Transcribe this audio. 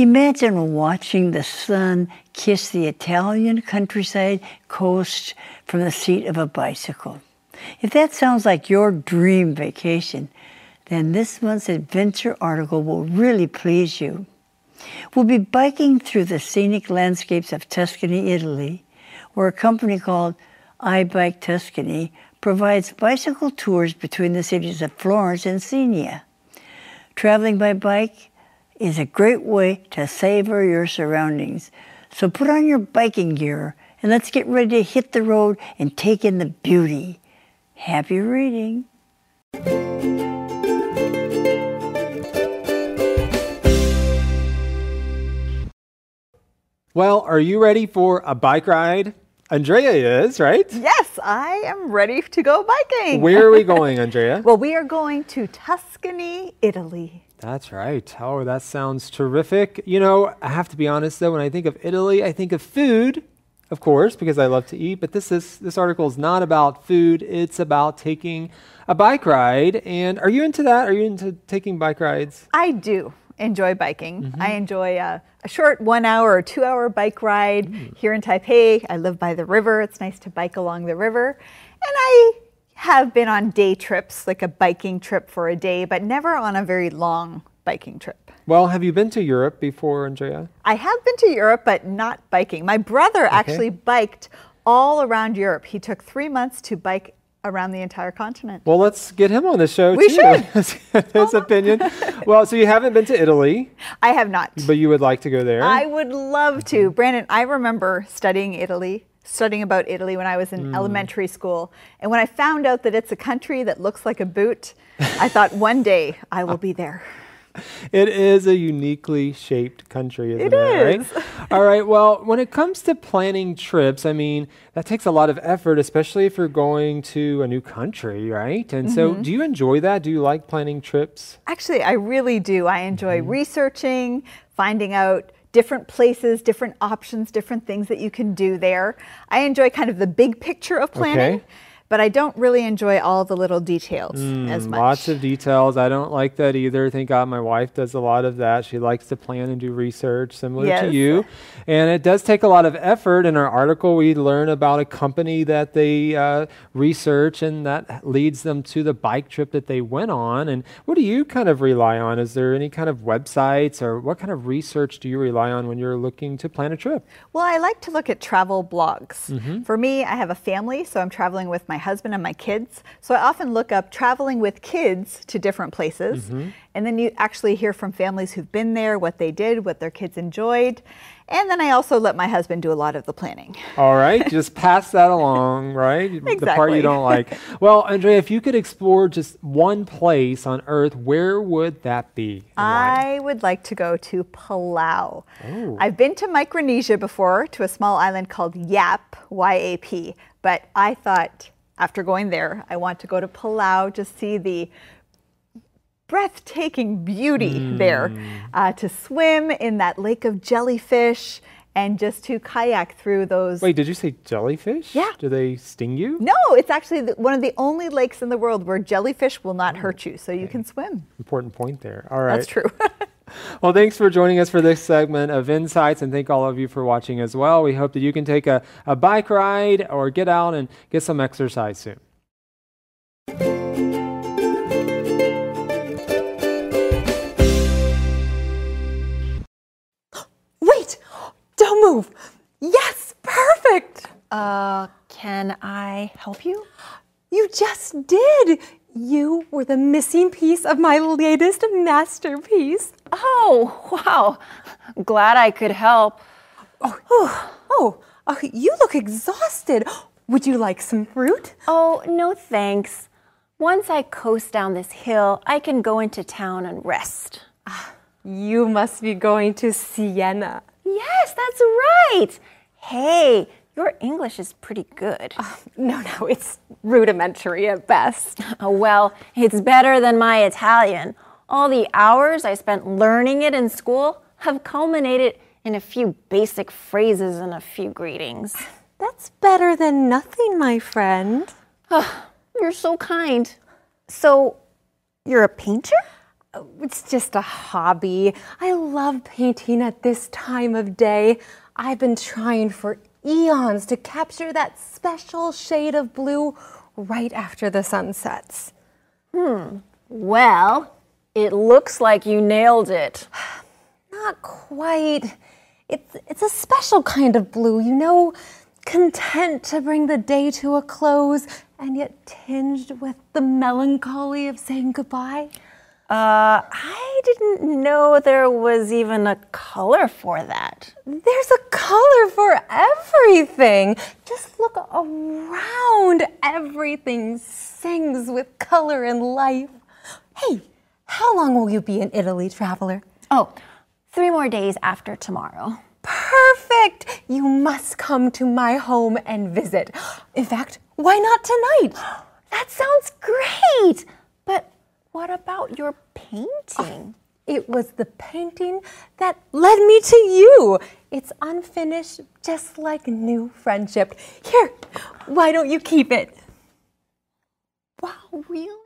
Imagine watching the sun kiss the Italian countryside coast from the seat of a bicycle. If that sounds like your dream vacation, then this month's adventure article will really please you. We'll be biking through the scenic landscapes of Tuscany, Italy, where a company called iBike Tuscany provides bicycle tours between the cities of Florence and Siena. Traveling by bike is a great way to savor your surroundings. So put on your biking gear and let's get ready to hit the road and take in the beauty. Happy reading. Well, are you ready for a bike ride? Andrea is, right? Yes, I am ready to go biking. Where are we going, Andrea? well, we are going to Tuscany, Italy. That's right. Oh, that sounds terrific. You know, I have to be honest though, when I think of Italy, I think of food, of course, because I love to eat, but this is this article is not about food. It's about taking a bike ride. And are you into that? Are you into taking bike rides? I do enjoy biking. Mm-hmm. I enjoy a, a, short one hour or two hour bike ride mm. here in Taipei. I live by the river. It's nice to bike along the river. And I have been on day trips, like a biking trip for a day, but never on a very long biking trip. Well, have you been to Europe before, Andrea? I have been to Europe, but not biking. My brother okay. actually biked all around Europe. He took three months to bike around the entire continent. Well, let's get him on the show we too. should. His opinion. Well, so you haven't been to Italy. I have not. But you would like to go there? I would love to. Mm-hmm. Brandon, I remember studying Italy, studying about Italy when I was in mm. elementary school. And when I found out that it's a country that looks like a boot, I thought one day I will be there. it is a uniquely shaped country, isn't it? It is. Right? All right. Well, when it comes to planning trips, I mean, that takes a lot of effort, especially if you're going to a new country, right? And mm-hmm. so, do you enjoy that? Do you like planning trips? Actually, I really do. I enjoy mm-hmm. researching, finding out different places, different options, different things that you can do there. I enjoy kind of the big picture of planning. Okay but I don't really enjoy all the little details mm, as much. Lots of details. I don't like that either. Thank God my wife does a lot of that. She likes to plan and do research similar yes. to you. And it does take a lot of effort. In our article, we learn about a company that they uh, research and that leads them to the bike trip that they went on. And what do you kind of rely on? Is there any kind of websites or what kind of research do you rely on when you're looking to plan a trip? Well, I like to look at travel blogs. Mm-hmm. For me, I have a family, so I'm traveling with my husband and my kids. So I often look up traveling with kids to different places. Mm-hmm. And then you actually hear from families who've been there, what they did, what their kids enjoyed. And then I also let my husband do a lot of the planning. All right, just pass that along, right? Exactly. The part you don't like. Well, Andrea, if you could explore just one place on Earth, where would that be? I would like to go to Palau. Oh. I've been to Micronesia before, to a small island called Yap, Y-A-P. But I thought after going there, I want to go to Palau to see the breathtaking beauty mm. there, uh, to swim in that lake of jellyfish and just to kayak through those. Wait, did you say jellyfish? Yeah. Do they sting you? No, it's actually the, one of the only lakes in the world where jellyfish will not hurt you, so okay. you can swim. Important point there. All right. That's true. well, thanks for joining us for this segment of Insights, and thank all of you for watching as well. We hope that you can take a, a bike ride or get out and get some exercise soon. Wait! Don't move! Yes, perfect! Uh, can I help you? You just did! You were the missing piece of my latest masterpiece. Oh, wow. Glad I could help. Oh, oh, oh, you look exhausted. Would you like some fruit? Oh, no thanks. Once I coast down this hill, I can go into town and rest. Ah, you must be going to Siena. Yes, that's right. Hey, your English is pretty good. Uh, no, no, it's rudimentary at best. Oh, well, it's better than my Italian. All the hours I spent learning it in school have culminated in a few basic phrases and a few greetings. That's better than nothing, my friend. Oh, you're so kind. So, you're a painter? It's just a hobby. I love painting at this time of day. I've been trying for eons to capture that special shade of blue right after the sun sets. Hmm. Well, it looks like you nailed it. Not quite. It's, it's a special kind of blue, you know, content to bring the day to a close and yet tinged with the melancholy of saying goodbye. Uh, I didn't know there was even a color for that. There's a color for everything. Just look around. Everything sings with color and life. Hey, how long will you be in Italy, traveler? Oh, three more days after tomorrow. Perfect! You must come to my home and visit. In fact, why not tonight? That sounds great! But what about your painting? Oh, it was the painting that led me to you. It's unfinished, just like new friendship. Here, why don't you keep it? Wow, really?